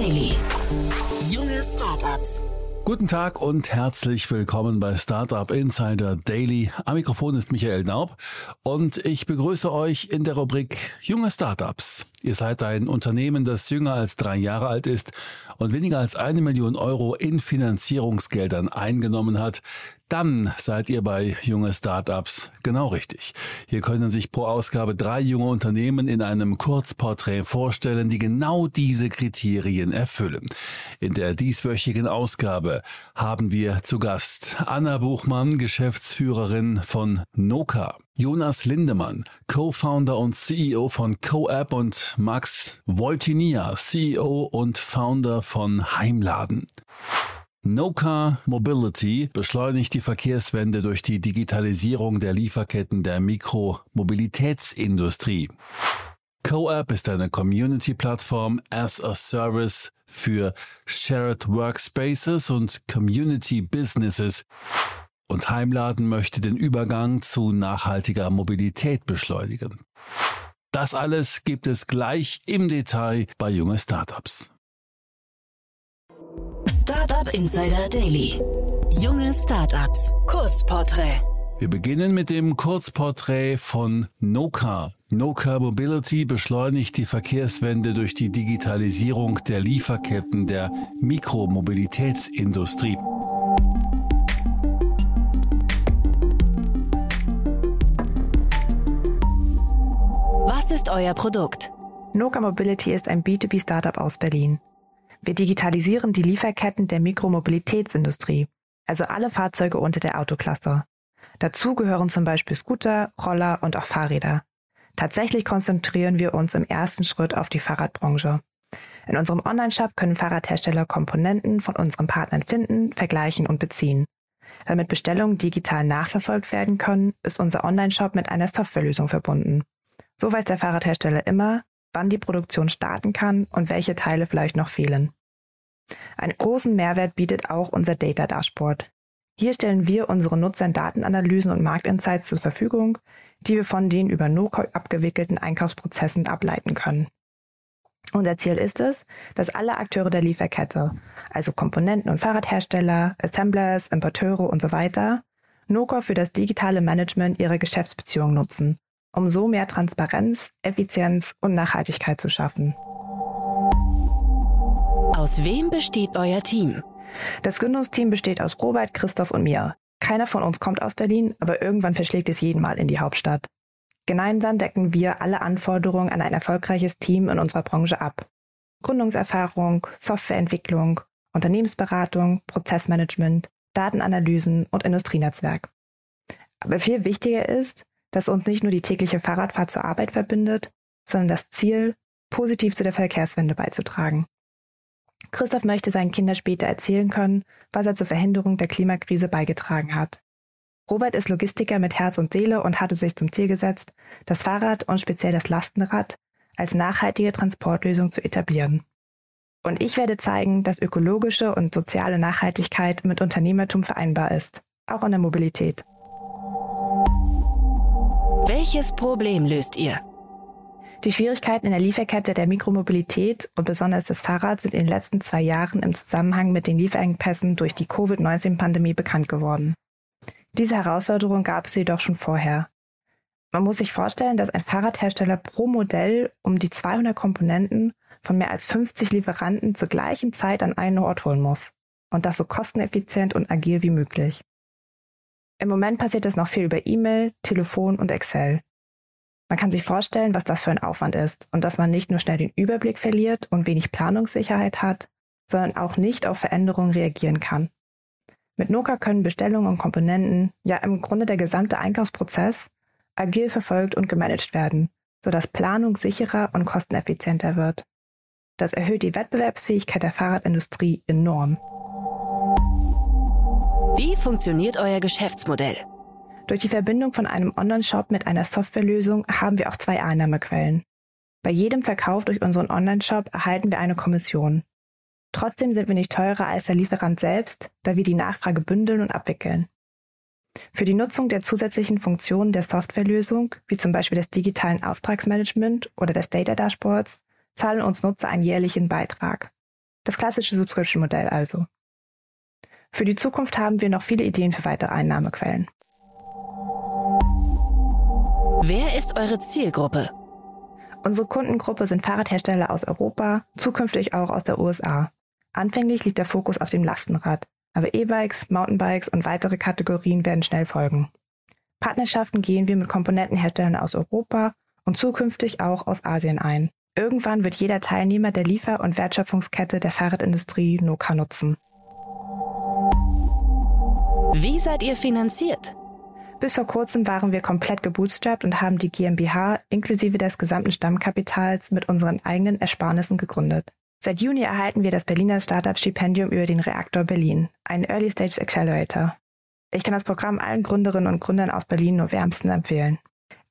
Daily. Junge Startups. Guten Tag und herzlich willkommen bei Startup Insider Daily. Am Mikrofon ist Michael Naub und ich begrüße euch in der Rubrik Junge Startups. Ihr seid ein Unternehmen, das jünger als drei Jahre alt ist und weniger als eine Million Euro in Finanzierungsgeldern eingenommen hat. Dann seid ihr bei junge Startups genau richtig. Hier können sich pro Ausgabe drei junge Unternehmen in einem Kurzporträt vorstellen, die genau diese Kriterien erfüllen. In der dieswöchigen Ausgabe haben wir zu Gast Anna Buchmann, Geschäftsführerin von Noka. Jonas Lindemann, Co-Founder und CEO von CoApp und Max Voltinia, CEO und Founder von Heimladen. No-Car Mobility beschleunigt die Verkehrswende durch die Digitalisierung der Lieferketten der Mikromobilitätsindustrie. CoApp ist eine Community-Plattform as a Service für Shared Workspaces und Community Businesses. Und Heimladen möchte den Übergang zu nachhaltiger Mobilität beschleunigen. Das alles gibt es gleich im Detail bei junge Startups. Startup Insider Daily. Junge Startups. Kurzporträt. Wir beginnen mit dem Kurzporträt von Noka. Noka Mobility beschleunigt die Verkehrswende durch die Digitalisierung der Lieferketten der Mikromobilitätsindustrie. Was ist euer Produkt? Noka Mobility ist ein B2B-Startup aus Berlin. Wir digitalisieren die Lieferketten der Mikromobilitätsindustrie, also alle Fahrzeuge unter der Autoklasse. Dazu gehören zum Beispiel Scooter, Roller und auch Fahrräder. Tatsächlich konzentrieren wir uns im ersten Schritt auf die Fahrradbranche. In unserem Onlineshop können Fahrradhersteller Komponenten von unseren Partnern finden, vergleichen und beziehen. Damit Bestellungen digital nachverfolgt werden können, ist unser Onlineshop mit einer Softwarelösung verbunden. So weiß der Fahrradhersteller immer, wann die Produktion starten kann und welche Teile vielleicht noch fehlen. Einen großen Mehrwert bietet auch unser Data Dashboard. Hier stellen wir unseren Nutzern Datenanalysen und Marktinsights zur Verfügung, die wir von den über NoCo abgewickelten Einkaufsprozessen ableiten können. Unser Ziel ist es, dass alle Akteure der Lieferkette, also Komponenten und Fahrradhersteller, Assemblers, Importeure und so weiter, NoCo für das digitale Management ihrer Geschäftsbeziehungen nutzen um so mehr Transparenz, Effizienz und Nachhaltigkeit zu schaffen. Aus wem besteht euer Team? Das Gründungsteam besteht aus Robert, Christoph und mir. Keiner von uns kommt aus Berlin, aber irgendwann verschlägt es jeden Mal in die Hauptstadt. Gemeinsam decken wir alle Anforderungen an ein erfolgreiches Team in unserer Branche ab. Gründungserfahrung, Softwareentwicklung, Unternehmensberatung, Prozessmanagement, Datenanalysen und Industrienetzwerk. Aber viel wichtiger ist, das uns nicht nur die tägliche Fahrradfahrt zur Arbeit verbindet, sondern das Ziel, positiv zu der Verkehrswende beizutragen. Christoph möchte seinen Kindern später erzählen können, was er zur Verhinderung der Klimakrise beigetragen hat. Robert ist Logistiker mit Herz und Seele und hatte sich zum Ziel gesetzt, das Fahrrad und speziell das Lastenrad als nachhaltige Transportlösung zu etablieren. Und ich werde zeigen, dass ökologische und soziale Nachhaltigkeit mit Unternehmertum vereinbar ist, auch in der Mobilität. Welches Problem löst ihr? Die Schwierigkeiten in der Lieferkette der Mikromobilität und besonders des Fahrrads sind in den letzten zwei Jahren im Zusammenhang mit den Lieferengpässen durch die Covid-19-Pandemie bekannt geworden. Diese Herausforderung gab es jedoch schon vorher. Man muss sich vorstellen, dass ein Fahrradhersteller pro Modell um die 200 Komponenten von mehr als 50 Lieferanten zur gleichen Zeit an einen Ort holen muss. Und das so kosteneffizient und agil wie möglich. Im Moment passiert es noch viel über E-Mail, Telefon und Excel. Man kann sich vorstellen, was das für ein Aufwand ist und dass man nicht nur schnell den Überblick verliert und wenig Planungssicherheit hat, sondern auch nicht auf Veränderungen reagieren kann. Mit Noka können Bestellungen und Komponenten, ja im Grunde der gesamte Einkaufsprozess, agil verfolgt und gemanagt werden, sodass Planung sicherer und kosteneffizienter wird. Das erhöht die Wettbewerbsfähigkeit der Fahrradindustrie enorm. Wie funktioniert euer Geschäftsmodell? Durch die Verbindung von einem Online-Shop mit einer Softwarelösung haben wir auch zwei Einnahmequellen. Bei jedem Verkauf durch unseren Online-Shop erhalten wir eine Kommission. Trotzdem sind wir nicht teurer als der Lieferant selbst, da wir die Nachfrage bündeln und abwickeln. Für die Nutzung der zusätzlichen Funktionen der Softwarelösung, wie zum Beispiel des digitalen Auftragsmanagement oder des Data Dashboards, zahlen uns Nutzer einen jährlichen Beitrag. Das klassische Subscription-Modell also. Für die Zukunft haben wir noch viele Ideen für weitere Einnahmequellen. Wer ist eure Zielgruppe? Unsere Kundengruppe sind Fahrradhersteller aus Europa, zukünftig auch aus der USA. Anfänglich liegt der Fokus auf dem Lastenrad, aber E-Bikes, Mountainbikes und weitere Kategorien werden schnell folgen. Partnerschaften gehen wir mit Komponentenherstellern aus Europa und zukünftig auch aus Asien ein. Irgendwann wird jeder Teilnehmer der Liefer- und Wertschöpfungskette der Fahrradindustrie Noka nutzen. Wie seid ihr finanziert? Bis vor kurzem waren wir komplett gebootstrapped und haben die GmbH inklusive des gesamten Stammkapitals mit unseren eigenen Ersparnissen gegründet. Seit Juni erhalten wir das Berliner Startup-Stipendium über den Reaktor Berlin, einen Early Stage Accelerator. Ich kann das Programm allen Gründerinnen und Gründern aus Berlin nur wärmstens empfehlen.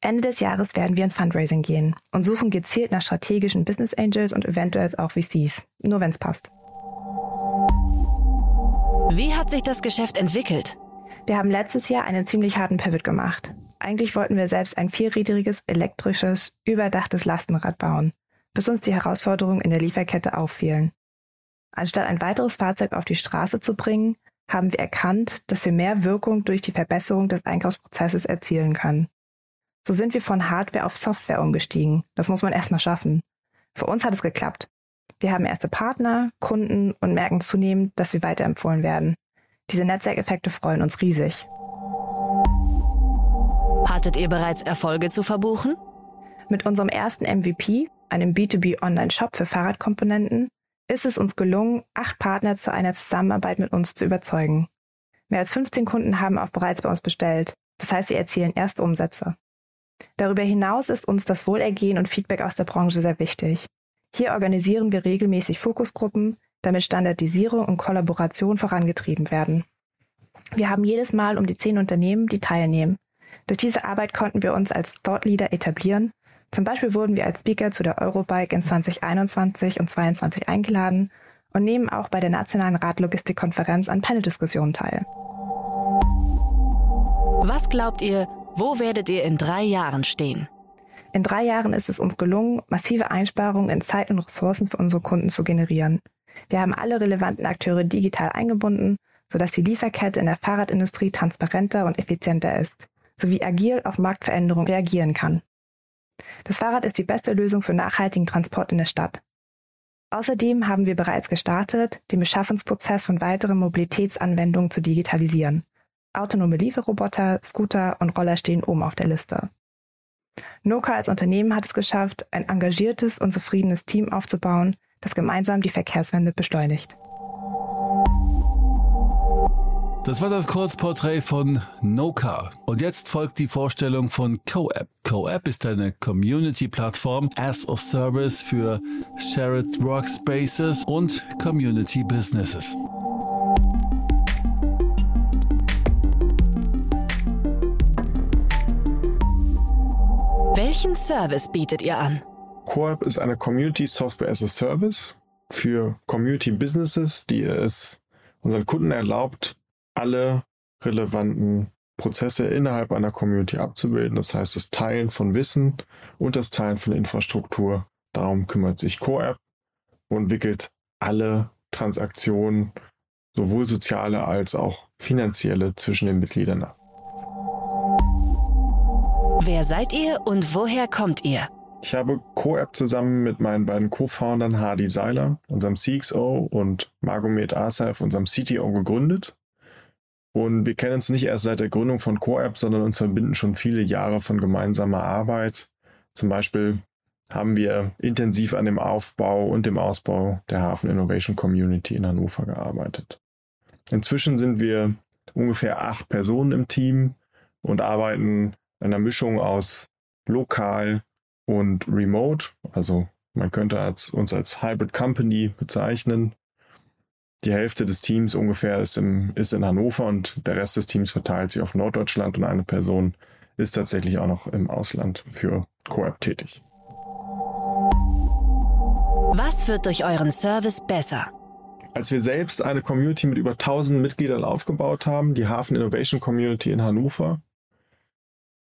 Ende des Jahres werden wir ins Fundraising gehen und suchen gezielt nach strategischen Business Angels und eventuell auch VCs, nur wenn es passt. Wie hat sich das Geschäft entwickelt? Wir haben letztes Jahr einen ziemlich harten Pivot gemacht. Eigentlich wollten wir selbst ein vierrädriges, elektrisches, überdachtes Lastenrad bauen, bis uns die Herausforderungen in der Lieferkette auffielen. Anstatt ein weiteres Fahrzeug auf die Straße zu bringen, haben wir erkannt, dass wir mehr Wirkung durch die Verbesserung des Einkaufsprozesses erzielen können. So sind wir von Hardware auf Software umgestiegen. Das muss man erstmal schaffen. Für uns hat es geklappt. Wir haben erste Partner, Kunden und merken zunehmend, dass wir weiterempfohlen werden. Diese Netzwerkeffekte freuen uns riesig. Hattet ihr bereits Erfolge zu verbuchen? Mit unserem ersten MVP, einem B2B Online-Shop für Fahrradkomponenten, ist es uns gelungen, acht Partner zu einer Zusammenarbeit mit uns zu überzeugen. Mehr als 15 Kunden haben auch bereits bei uns bestellt. Das heißt, wir erzielen erste Umsätze. Darüber hinaus ist uns das Wohlergehen und Feedback aus der Branche sehr wichtig. Hier organisieren wir regelmäßig Fokusgruppen, damit Standardisierung und Kollaboration vorangetrieben werden. Wir haben jedes Mal um die zehn Unternehmen, die teilnehmen. Durch diese Arbeit konnten wir uns als Thought Leader etablieren. Zum Beispiel wurden wir als Speaker zu der Eurobike in 2021 und 2022 eingeladen und nehmen auch bei der Nationalen Radlogistikkonferenz an Panel-Diskussionen teil. Was glaubt ihr, wo werdet ihr in drei Jahren stehen? In drei Jahren ist es uns gelungen, massive Einsparungen in Zeit und Ressourcen für unsere Kunden zu generieren. Wir haben alle relevanten Akteure digital eingebunden, sodass die Lieferkette in der Fahrradindustrie transparenter und effizienter ist, sowie agil auf Marktveränderungen reagieren kann. Das Fahrrad ist die beste Lösung für nachhaltigen Transport in der Stadt. Außerdem haben wir bereits gestartet, den Beschaffungsprozess von weiteren Mobilitätsanwendungen zu digitalisieren. Autonome Lieferroboter, Scooter und Roller stehen oben auf der Liste. Noka als Unternehmen hat es geschafft, ein engagiertes und zufriedenes Team aufzubauen, das gemeinsam die Verkehrswende beschleunigt. Das war das Kurzporträt von Noka. Und jetzt folgt die Vorstellung von CoApp. CoApp ist eine Community-Plattform as a Service für Shared Workspaces und Community Businesses. Welchen Service bietet ihr an? CoApp ist eine Community Software as a Service für Community Businesses, die es unseren Kunden erlaubt, alle relevanten Prozesse innerhalb einer Community abzubilden. Das heißt, das Teilen von Wissen und das Teilen von Infrastruktur. Darum kümmert sich CoApp und wickelt alle Transaktionen, sowohl soziale als auch finanzielle, zwischen den Mitgliedern ab. Wer seid ihr und woher kommt ihr? Ich habe CoApp zusammen mit meinen beiden Co-Foundern Hardy Seiler, unserem CXO, und Margomet Asaf, unserem CTO, gegründet. Und wir kennen uns nicht erst seit der Gründung von CoApp, sondern uns verbinden schon viele Jahre von gemeinsamer Arbeit. Zum Beispiel haben wir intensiv an dem Aufbau und dem Ausbau der Hafen Innovation Community in Hannover gearbeitet. Inzwischen sind wir ungefähr acht Personen im Team und arbeiten einer Mischung aus lokal und remote. Also man könnte als, uns als Hybrid Company bezeichnen. Die Hälfte des Teams ungefähr ist, im, ist in Hannover und der Rest des Teams verteilt sich auf Norddeutschland und eine Person ist tatsächlich auch noch im Ausland für Coop tätig. Was wird durch euren Service besser? Als wir selbst eine Community mit über 1000 Mitgliedern aufgebaut haben, die Hafen Innovation Community in Hannover,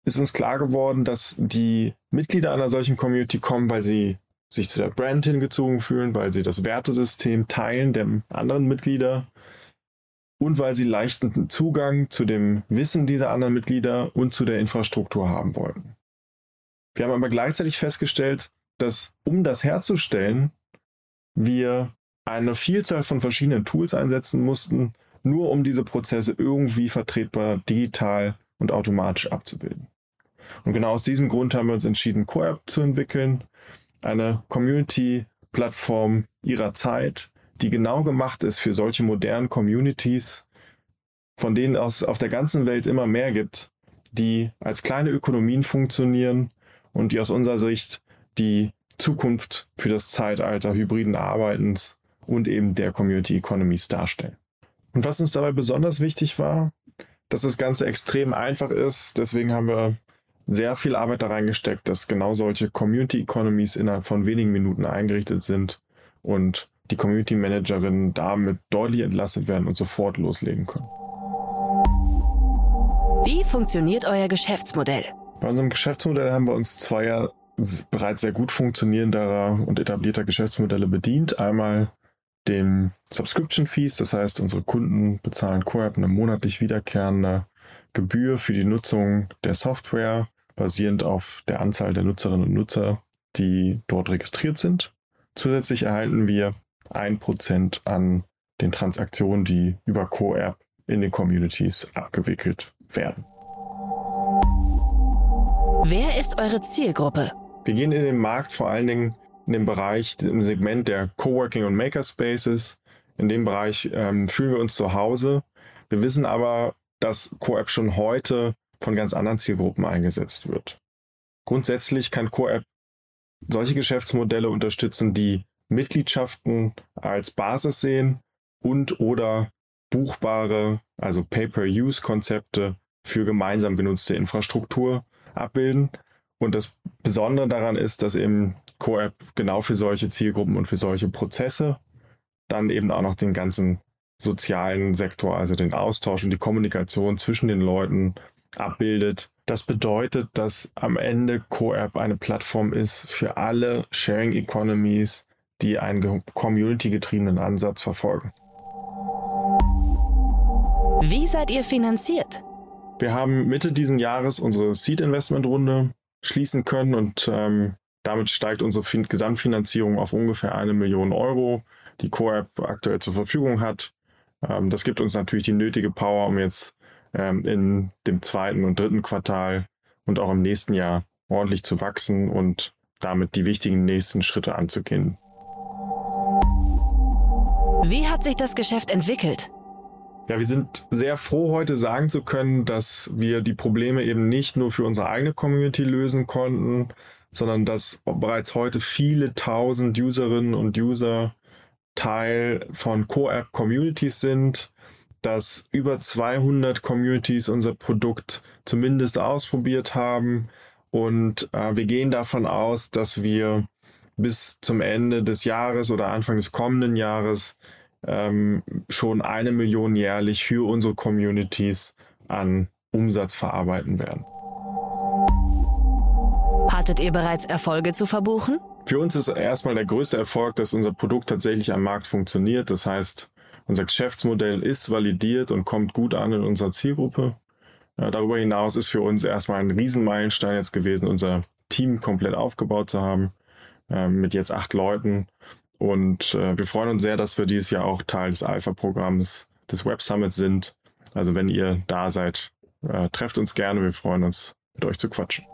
ist uns klar geworden, dass die Mitglieder einer solchen Community kommen, weil sie sich zu der Brand hingezogen fühlen, weil sie das Wertesystem teilen der anderen Mitglieder und weil sie leichten Zugang zu dem Wissen dieser anderen Mitglieder und zu der Infrastruktur haben wollten. Wir haben aber gleichzeitig festgestellt, dass um das herzustellen, wir eine Vielzahl von verschiedenen Tools einsetzen mussten, nur um diese Prozesse irgendwie vertretbar digital und automatisch abzubilden. Und genau aus diesem Grund haben wir uns entschieden, CoApp zu entwickeln, eine Community-Plattform ihrer Zeit, die genau gemacht ist für solche modernen Communities, von denen es auf der ganzen Welt immer mehr gibt, die als kleine Ökonomien funktionieren und die aus unserer Sicht die Zukunft für das Zeitalter hybriden Arbeitens und eben der Community Economies darstellen. Und was uns dabei besonders wichtig war, dass das Ganze extrem einfach ist. Deswegen haben wir sehr viel Arbeit da reingesteckt, dass genau solche Community Economies innerhalb von wenigen Minuten eingerichtet sind und die Community Managerinnen damit deutlich entlastet werden und sofort loslegen können. Wie funktioniert euer Geschäftsmodell? Bei unserem Geschäftsmodell haben wir uns zweier bereits sehr gut funktionierender und etablierter Geschäftsmodelle bedient. Einmal dem Subscription Fees, das heißt, unsere Kunden bezahlen CoApp eine monatlich wiederkehrende Gebühr für die Nutzung der Software, basierend auf der Anzahl der Nutzerinnen und Nutzer, die dort registriert sind. Zusätzlich erhalten wir ein Prozent an den Transaktionen, die über CoApp in den Communities abgewickelt werden. Wer ist eure Zielgruppe? Wir gehen in den Markt vor allen Dingen in dem Bereich, im Segment der Coworking und Makerspaces. In dem Bereich ähm, fühlen wir uns zu Hause. Wir wissen aber, dass CoApp schon heute von ganz anderen Zielgruppen eingesetzt wird. Grundsätzlich kann CoApp solche Geschäftsmodelle unterstützen, die Mitgliedschaften als Basis sehen und oder buchbare, also Pay-per-Use-Konzepte für gemeinsam genutzte Infrastruktur abbilden. Und das Besondere daran ist, dass eben CoApp genau für solche Zielgruppen und für solche Prozesse dann eben auch noch den ganzen sozialen Sektor, also den Austausch und die Kommunikation zwischen den Leuten abbildet. Das bedeutet, dass am Ende CoApp eine Plattform ist für alle Sharing Economies, die einen community-getriebenen Ansatz verfolgen. Wie seid ihr finanziert? Wir haben Mitte diesen Jahres unsere Seed-Investment-Runde schließen können und ähm, damit steigt unsere fin Gesamtfinanzierung auf ungefähr eine Million Euro, die CoApp aktuell zur Verfügung hat. Ähm, das gibt uns natürlich die nötige Power, um jetzt ähm, in dem zweiten und dritten Quartal und auch im nächsten Jahr ordentlich zu wachsen und damit die wichtigen nächsten Schritte anzugehen. Wie hat sich das Geschäft entwickelt? Ja, wir sind sehr froh, heute sagen zu können, dass wir die Probleme eben nicht nur für unsere eigene Community lösen konnten, sondern dass bereits heute viele tausend Userinnen und User Teil von Co-App Communities sind, dass über 200 Communities unser Produkt zumindest ausprobiert haben und äh, wir gehen davon aus, dass wir bis zum Ende des Jahres oder Anfang des kommenden Jahres ähm, schon eine Million jährlich für unsere Communities an Umsatz verarbeiten werden. Hattet ihr bereits Erfolge zu verbuchen? Für uns ist erstmal der größte Erfolg, dass unser Produkt tatsächlich am Markt funktioniert. Das heißt, unser Geschäftsmodell ist validiert und kommt gut an in unserer Zielgruppe. Ja, darüber hinaus ist für uns erstmal ein Riesenmeilenstein jetzt gewesen, unser Team komplett aufgebaut zu haben, äh, mit jetzt acht Leuten und äh, wir freuen uns sehr, dass wir dieses Jahr auch Teil des Alpha-Programms des Web Summits sind. Also wenn ihr da seid, äh, trefft uns gerne. Wir freuen uns, mit euch zu quatschen.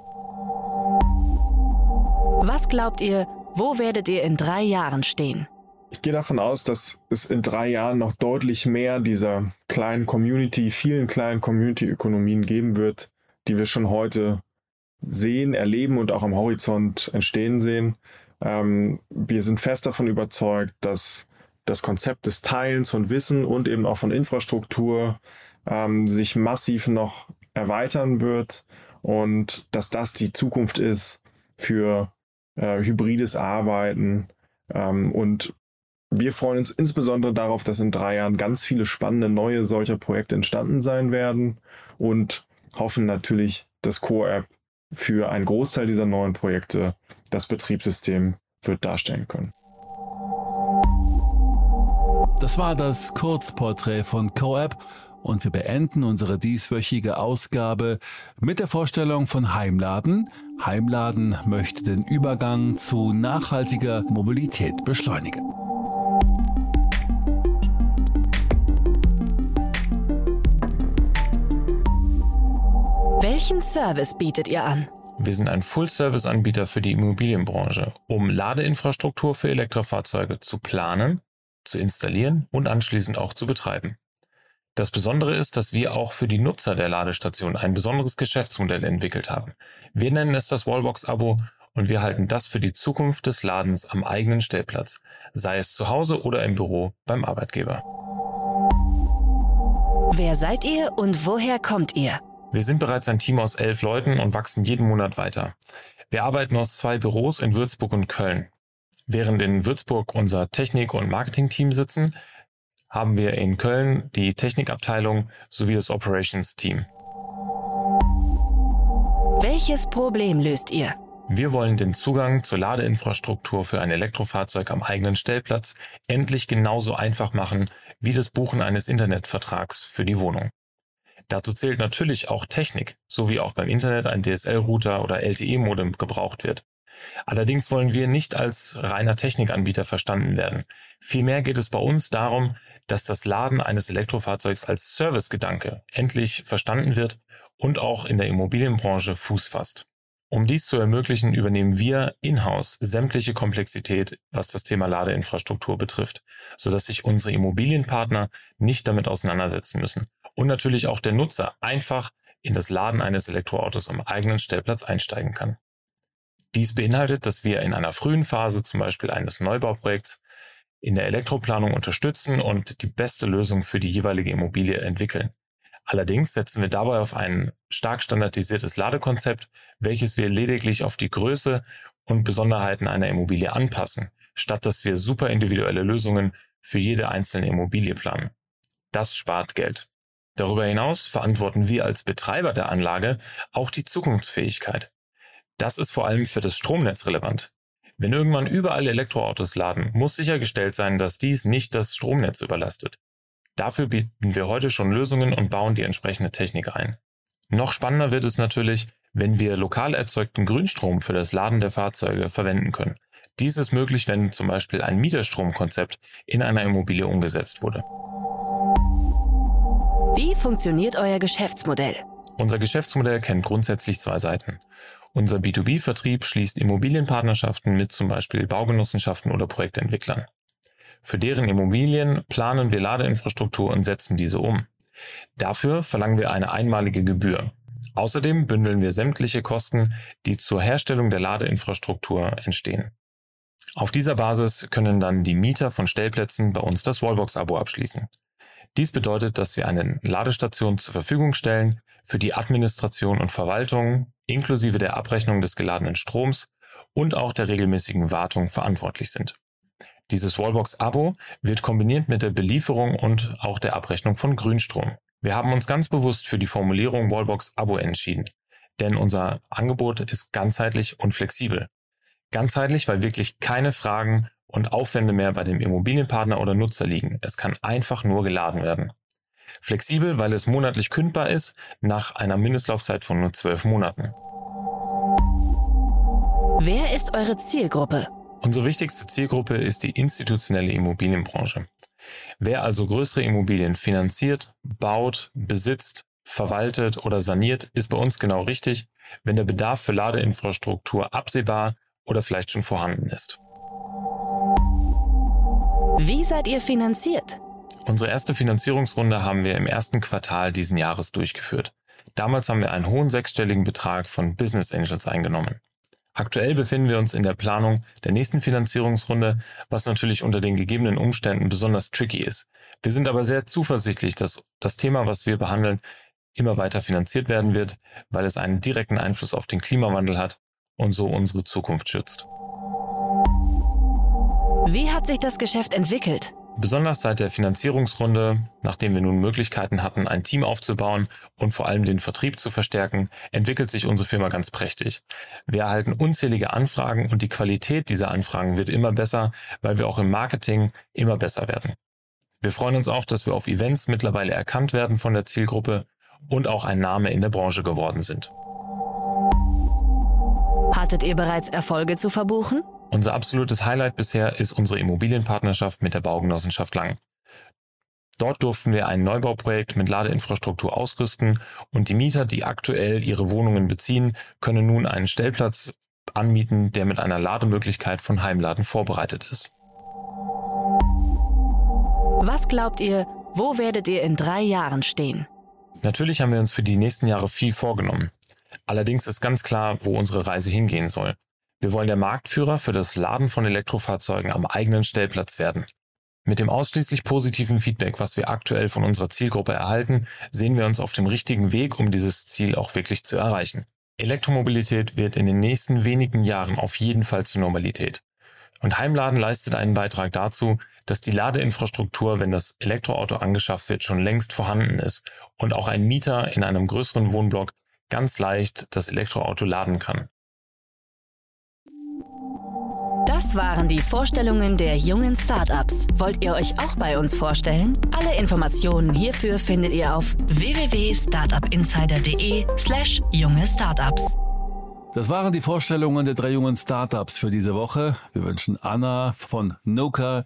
Was glaubt ihr, wo werdet ihr in drei Jahren stehen? Ich gehe davon aus, dass es in drei Jahren noch deutlich mehr dieser kleinen Community, vielen kleinen Community-Ökonomien geben wird, die wir schon heute sehen, erleben und auch am Horizont entstehen sehen. Ähm, wir sind fest davon überzeugt, dass das Konzept des Teilens von Wissen und eben auch von Infrastruktur ähm, sich massiv noch erweitern wird und dass das die Zukunft ist für äh, hybrides Arbeiten. Ähm, und wir freuen uns insbesondere darauf, dass in drei Jahren ganz viele spannende neue solcher Projekte entstanden sein werden und hoffen natürlich, dass Core App für einen Großteil dieser neuen Projekte das Betriebssystem wird darstellen können. Das war das Kurzporträt von CoApp und wir beenden unsere dieswöchige Ausgabe mit der Vorstellung von Heimladen. Heimladen möchte den Übergang zu nachhaltiger Mobilität beschleunigen. Welchen Service bietet ihr an? Wir sind ein Full-Service-Anbieter für die Immobilienbranche, um Ladeinfrastruktur für Elektrofahrzeuge zu planen, zu installieren und anschließend auch zu betreiben. Das Besondere ist, dass wir auch für die Nutzer der Ladestation ein besonderes Geschäftsmodell entwickelt haben. Wir nennen es das Wallbox-Abo und wir halten das für die Zukunft des Ladens am eigenen Stellplatz, sei es zu Hause oder im Büro beim Arbeitgeber. Wer seid ihr und woher kommt ihr? Wir sind bereits ein Team aus elf Leuten und wachsen jeden Monat weiter. Wir arbeiten aus zwei Büros in Würzburg und Köln. Während in Würzburg unser Technik- und Marketing-Team sitzen, haben wir in Köln die Technikabteilung sowie das Operations-Team. Welches Problem löst ihr? Wir wollen den Zugang zur Ladeinfrastruktur für ein Elektrofahrzeug am eigenen Stellplatz endlich genauso einfach machen wie das Buchen eines Internetvertrags für die Wohnung. Dazu zählt natürlich auch Technik, so wie auch beim Internet ein DSL-Router oder LTE-Modem gebraucht wird. Allerdings wollen wir nicht als reiner Technikanbieter verstanden werden. Vielmehr geht es bei uns darum, dass das Laden eines Elektrofahrzeugs als Servicegedanke endlich verstanden wird und auch in der Immobilienbranche Fuß fasst. Um dies zu ermöglichen, übernehmen wir in-house sämtliche Komplexität, was das Thema Ladeinfrastruktur betrifft, sodass sich unsere Immobilienpartner nicht damit auseinandersetzen müssen und natürlich auch der Nutzer einfach in das Laden eines Elektroautos am eigenen Stellplatz einsteigen kann. Dies beinhaltet, dass wir in einer frühen Phase zum Beispiel eines Neubauprojekts in der Elektroplanung unterstützen und die beste Lösung für die jeweilige Immobilie entwickeln. Allerdings setzen wir dabei auf ein stark standardisiertes Ladekonzept, welches wir lediglich auf die Größe und Besonderheiten einer Immobilie anpassen, statt dass wir super individuelle Lösungen für jede einzelne Immobilie planen. Das spart Geld. Darüber hinaus verantworten wir als Betreiber der Anlage auch die Zukunftsfähigkeit. Das ist vor allem für das Stromnetz relevant. Wenn irgendwann überall Elektroautos laden, muss sichergestellt sein, dass dies nicht das Stromnetz überlastet. Dafür bieten wir heute schon Lösungen und bauen die entsprechende Technik ein. Noch spannender wird es natürlich, wenn wir lokal erzeugten Grünstrom für das Laden der Fahrzeuge verwenden können. Dies ist möglich, wenn zum Beispiel ein Mieterstromkonzept in einer Immobilie umgesetzt wurde. Wie funktioniert euer Geschäftsmodell? Unser Geschäftsmodell kennt grundsätzlich zwei Seiten. Unser B2B-Vertrieb schließt Immobilienpartnerschaften mit zum Beispiel Baugenossenschaften oder Projektentwicklern. Für deren Immobilien planen wir Ladeinfrastruktur und setzen diese um. Dafür verlangen wir eine einmalige Gebühr. Außerdem bündeln wir sämtliche Kosten, die zur Herstellung der Ladeinfrastruktur entstehen. Auf dieser Basis können dann die Mieter von Stellplätzen bei uns das Wallbox-Abo abschließen. Dies bedeutet, dass wir eine Ladestation zur Verfügung stellen für die Administration und Verwaltung inklusive der Abrechnung des geladenen Stroms und auch der regelmäßigen Wartung verantwortlich sind. Dieses Wallbox-Abo wird kombiniert mit der Belieferung und auch der Abrechnung von Grünstrom. Wir haben uns ganz bewusst für die Formulierung Wallbox-Abo entschieden, denn unser Angebot ist ganzheitlich und flexibel. Ganzheitlich, weil wirklich keine Fragen und Aufwände mehr bei dem Immobilienpartner oder Nutzer liegen. Es kann einfach nur geladen werden. Flexibel, weil es monatlich kündbar ist, nach einer Mindestlaufzeit von nur zwölf Monaten. Wer ist eure Zielgruppe? Unsere wichtigste Zielgruppe ist die institutionelle Immobilienbranche. Wer also größere Immobilien finanziert, baut, besitzt, verwaltet oder saniert, ist bei uns genau richtig, wenn der Bedarf für Ladeinfrastruktur absehbar oder vielleicht schon vorhanden ist. Wie seid ihr finanziert? Unsere erste Finanzierungsrunde haben wir im ersten Quartal diesen Jahres durchgeführt. Damals haben wir einen hohen sechsstelligen Betrag von Business Angels eingenommen. Aktuell befinden wir uns in der Planung der nächsten Finanzierungsrunde, was natürlich unter den gegebenen Umständen besonders tricky ist. Wir sind aber sehr zuversichtlich, dass das Thema, was wir behandeln, immer weiter finanziert werden wird, weil es einen direkten Einfluss auf den Klimawandel hat und so unsere Zukunft schützt. Wie hat sich das Geschäft entwickelt? Besonders seit der Finanzierungsrunde, nachdem wir nun Möglichkeiten hatten, ein Team aufzubauen und vor allem den Vertrieb zu verstärken, entwickelt sich unsere Firma ganz prächtig. Wir erhalten unzählige Anfragen und die Qualität dieser Anfragen wird immer besser, weil wir auch im Marketing immer besser werden. Wir freuen uns auch, dass wir auf Events mittlerweile erkannt werden von der Zielgruppe und auch ein Name in der Branche geworden sind. Hattet ihr bereits Erfolge zu verbuchen? Unser absolutes Highlight bisher ist unsere Immobilienpartnerschaft mit der Baugenossenschaft Lang. Dort durften wir ein Neubauprojekt mit Ladeinfrastruktur ausrüsten und die Mieter, die aktuell ihre Wohnungen beziehen, können nun einen Stellplatz anmieten, der mit einer Lademöglichkeit von Heimladen vorbereitet ist. Was glaubt ihr, wo werdet ihr in drei Jahren stehen? Natürlich haben wir uns für die nächsten Jahre viel vorgenommen. Allerdings ist ganz klar, wo unsere Reise hingehen soll. Wir wollen der Marktführer für das Laden von Elektrofahrzeugen am eigenen Stellplatz werden. Mit dem ausschließlich positiven Feedback, was wir aktuell von unserer Zielgruppe erhalten, sehen wir uns auf dem richtigen Weg, um dieses Ziel auch wirklich zu erreichen. Elektromobilität wird in den nächsten wenigen Jahren auf jeden Fall zur Normalität. Und Heimladen leistet einen Beitrag dazu, dass die Ladeinfrastruktur, wenn das Elektroauto angeschafft wird, schon längst vorhanden ist und auch ein Mieter in einem größeren Wohnblock ganz leicht das Elektroauto laden kann. Das waren die Vorstellungen der jungen Startups. Wollt ihr euch auch bei uns vorstellen? Alle Informationen hierfür findet ihr auf www.startupinsider.de/slash junge Startups. Das waren die Vorstellungen der drei jungen Startups für diese Woche. Wir wünschen Anna von Noka,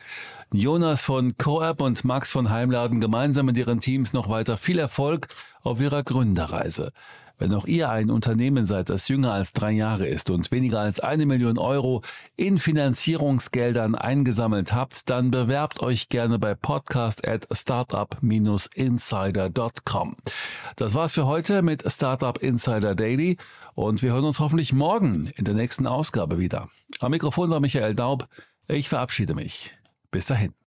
Jonas von CoApp und Max von Heimladen gemeinsam mit ihren Teams noch weiter viel Erfolg auf ihrer Gründerreise. Wenn auch ihr ein Unternehmen seid, das jünger als drei Jahre ist und weniger als eine Million Euro in Finanzierungsgeldern eingesammelt habt, dann bewerbt euch gerne bei podcast at startup-insider.com. Das war's für heute mit Startup Insider Daily und wir hören uns hoffentlich morgen in der nächsten Ausgabe wieder. Am Mikrofon war Michael Daub. Ich verabschiede mich. Bis dahin.